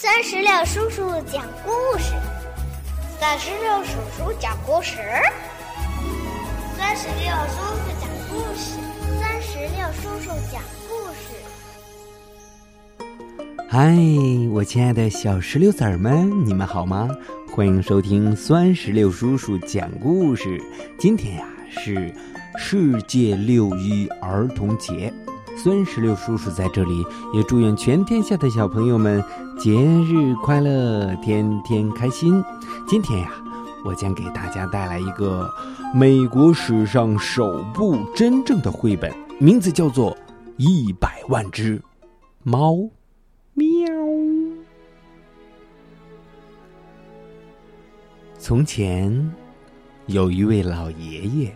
三十六叔叔讲故事，三十六叔叔讲故事，三十六叔叔讲故事，三十六叔叔讲故事。嗨，我亲爱的小石榴籽们，你们好吗？欢迎收听酸石榴叔叔讲故事。今天呀是世界六一儿童节。孙石榴叔叔在这里也祝愿全天下的小朋友们节日快乐，天天开心。今天呀，我将给大家带来一个美国史上首部真正的绘本，名字叫做《一百万只猫》。喵。从前，有一位老爷爷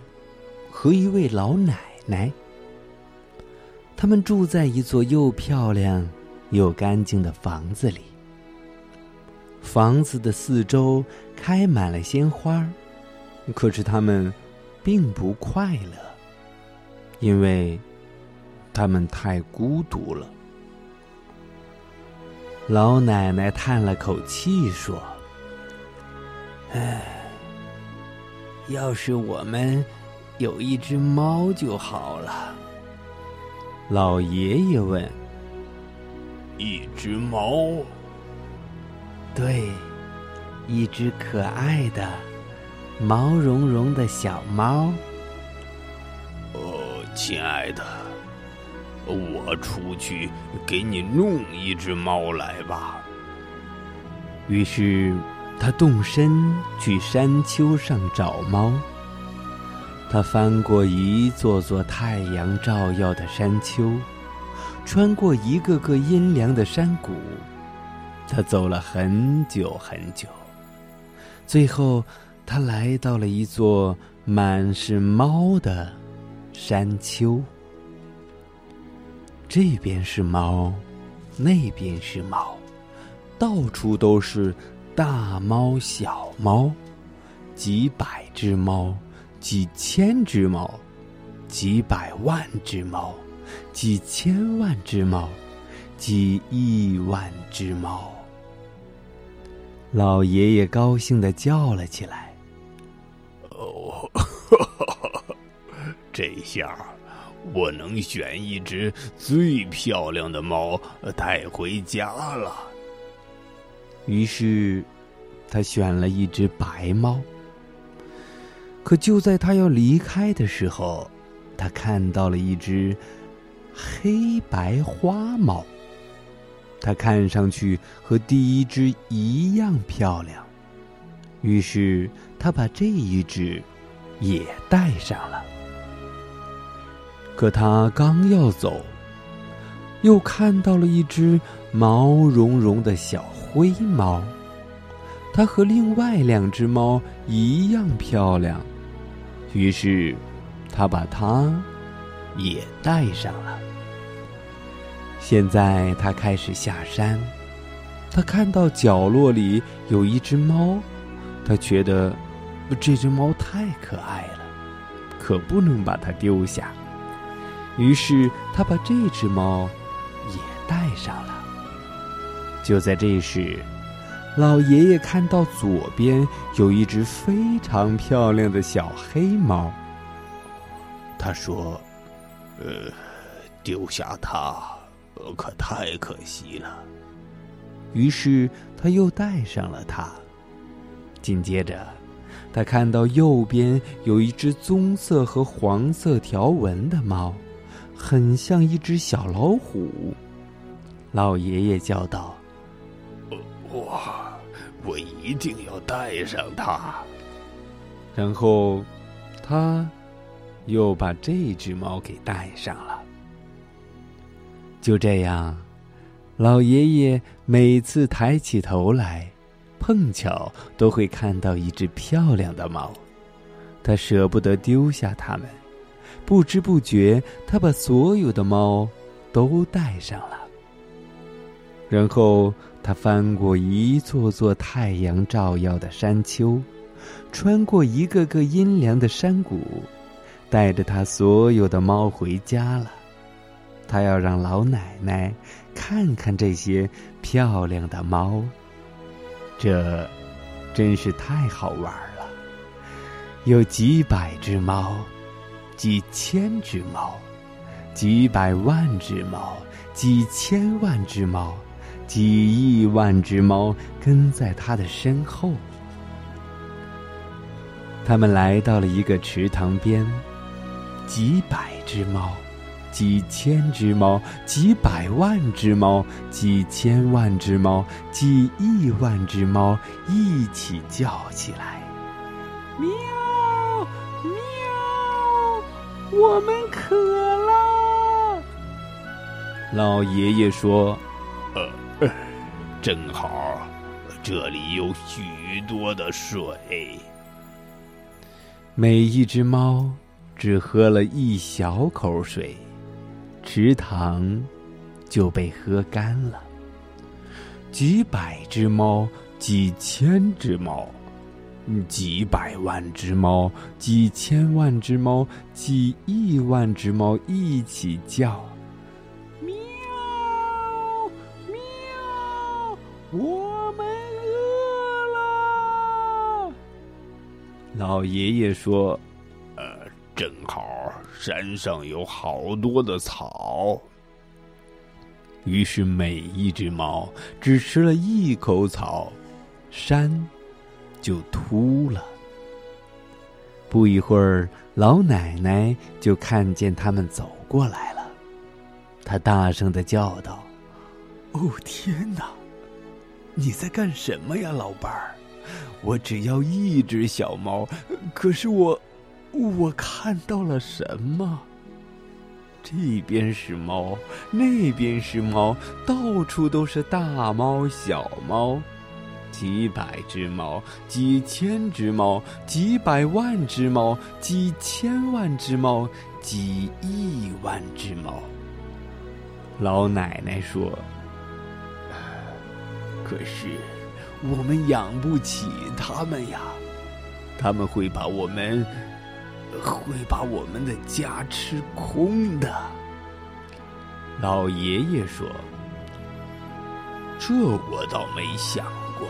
和一位老奶奶。他们住在一座又漂亮又干净的房子里。房子的四周开满了鲜花，可是他们并不快乐，因为他们太孤独了。老奶奶叹了口气说：“唉，要是我们有一只猫就好了。”老爷爷问：“一只猫？对，一只可爱的、毛茸茸的小猫。哦，亲爱的，我出去给你弄一只猫来吧。”于是，他动身去山丘上找猫。他翻过一座座太阳照耀的山丘，穿过一个个阴凉的山谷，他走了很久很久，最后他来到了一座满是猫的山丘。这边是猫，那边是猫，到处都是大猫小猫，几百只猫。几千只猫，几百万只猫，几千万只猫，几亿万只猫。老爷爷高兴的叫了起来：“哦，这下我能选一只最漂亮的猫带回家了。”于是，他选了一只白猫。可就在他要离开的时候，他看到了一只黑白花猫。它看上去和第一只一样漂亮，于是他把这一只也带上了。可他刚要走，又看到了一只毛茸茸的小灰猫，它和另外两只猫一样漂亮。于是，他把它也带上了。现在他开始下山，他看到角落里有一只猫，他觉得这只猫太可爱了，可不能把它丢下。于是他把这只猫也带上了。就在这时。老爷爷看到左边有一只非常漂亮的小黑猫。他说：“呃，丢下它可太可惜了。”于是他又带上了它。紧接着，他看到右边有一只棕色和黄色条纹的猫，很像一只小老虎。老爷爷叫道。我一定要带上它。然后，他又把这只猫给带上了。就这样，老爷爷每次抬起头来，碰巧都会看到一只漂亮的猫。他舍不得丢下它们，不知不觉，他把所有的猫都带上了。然后。他翻过一座座太阳照耀的山丘，穿过一个个阴凉的山谷，带着他所有的猫回家了。他要让老奶奶看看这些漂亮的猫。这真是太好玩了！有几百只猫，几千只猫，几百万只猫，几千万只猫，几亿万只猫跟在他的身后。他们来到了一个池塘边，几百只猫，几千只猫，几百万只猫，几千万只猫，几亿万只猫一起叫起来：“喵，喵，我们渴了。”老爷爷说：“，正好，这里有许多的水。”每一只猫只喝了一小口水，池塘就被喝干了。几百只猫，几千只猫，几百万只猫，几千万只猫，几亿万只猫一起叫：“我们饿了。”老爷爷说：“呃，正好山上有好多的草。”于是每一只猫只吃了一口草，山就秃了。不一会儿，老奶奶就看见他们走过来了，她大声的叫道：“哦，天哪！你在干什么呀，老伴儿？”我只要一只小猫，可是我，我看到了什么？这边是猫，那边是猫，到处都是大猫、小猫，几百只猫，几千只猫，几百万只猫，几千万只猫，几亿万只猫。老奶奶说：“可是。”我们养不起他们呀，他们会把我们，会把我们的家吃空的。老爷爷说：“这我倒没想过，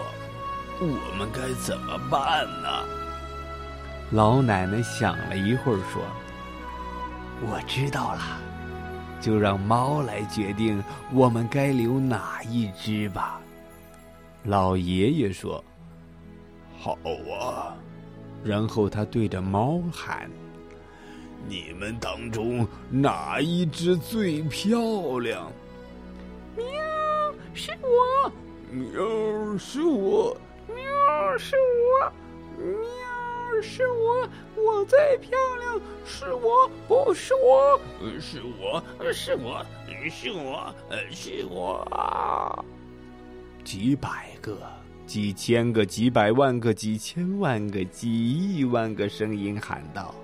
我们该怎么办呢？”老奶奶想了一会儿说：“我知道了，就让猫来决定我们该留哪一只吧。”老爷爷说：“好啊！”然后他对着猫喊：“你们当中哪一只最漂亮？”“喵，是我！”“喵，是我！”“喵，是我！”“喵，是我！我最漂亮！是我，不是我，是我，是我，是我，是我！”几百个、几千个、几百万个、几千万个、几亿万个声音喊道：“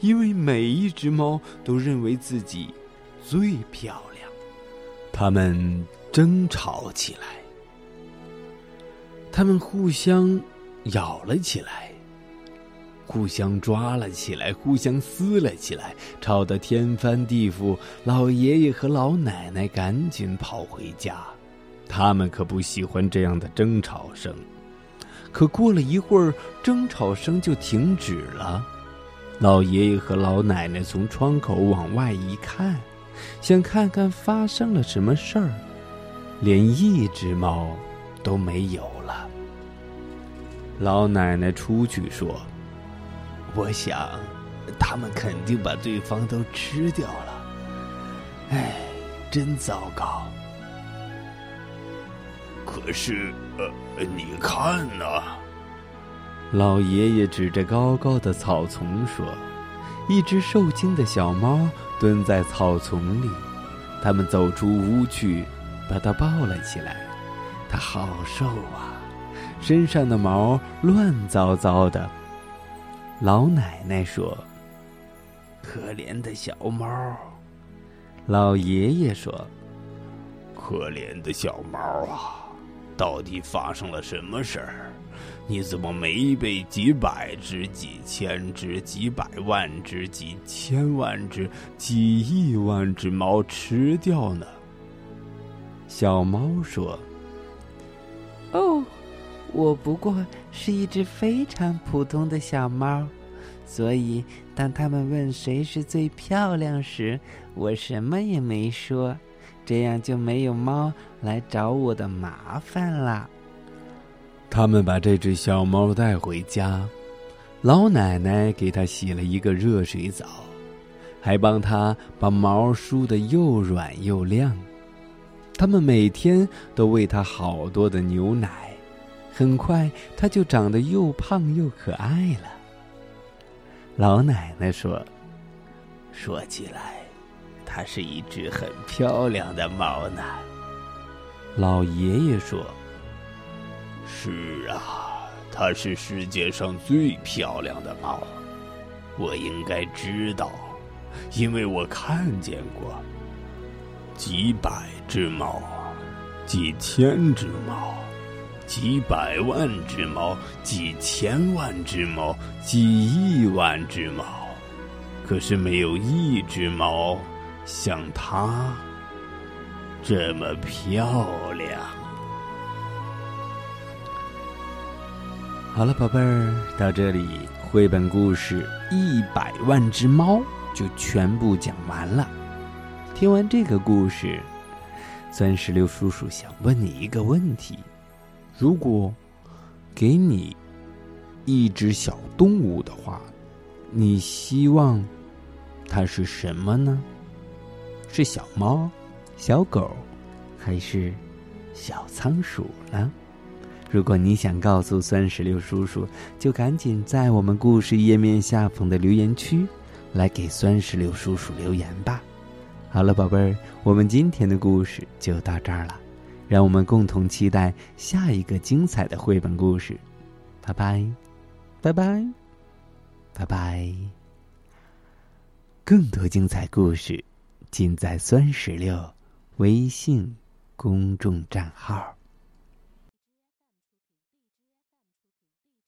因为每一只猫都认为自己最漂亮。”他们争吵起来，他们互相咬了起来，互相抓了起来，互相撕了起来，吵得天翻地覆。老爷爷和老奶奶赶紧跑回家。他们可不喜欢这样的争吵声，可过了一会儿，争吵声就停止了。老爷爷和老奶奶从窗口往外一看，想看看发生了什么事儿，连一只猫都没有了。老奶奶出去说：“我想，他们肯定把对方都吃掉了。哎，真糟糕。”可是，呃，你看呐，老爷爷指着高高的草丛说：“一只受惊的小猫蹲在草丛里，他们走出屋去，把它抱了起来。它好瘦啊，身上的毛乱糟糟的。”老奶奶说：“可怜的小猫。”老爷爷说：“可怜的小猫啊。”到底发生了什么事儿？你怎么没被几百只、几千只、几百万只、几千万只、几亿万只猫吃掉呢？小猫说：“哦，我不过是一只非常普通的小猫，所以当他们问谁是最漂亮时，我什么也没说，这样就没有猫来找我的麻烦了。”他们把这只小猫带回家，老奶奶给它洗了一个热水澡，还帮它把毛梳得又软又亮。他们每天都喂它好多的牛奶，很快它就长得又胖又可爱了。老奶奶说：“说起来，它是一只很漂亮的猫呢。”老爷爷说。是啊，它是世界上最漂亮的猫，我应该知道，因为我看见过几百只猫，几千只猫，几百万只猫，几千万只猫，几亿万只猫，可是没有一只猫像它这么漂亮。好了，宝贝儿，到这里绘本故事《一百万只猫》就全部讲完了。听完这个故事，钻石榴叔叔想问你一个问题：如果给你一只小动物的话，你希望它是什么呢？是小猫、小狗，还是小仓鼠呢？如果你想告诉酸石榴叔叔，就赶紧在我们故事页面下方的留言区，来给酸石榴叔叔留言吧。好了，宝贝儿，我们今天的故事就到这儿了，让我们共同期待下一个精彩的绘本故事。拜拜，拜拜，拜拜。更多精彩故事，尽在酸石榴微信公众账号。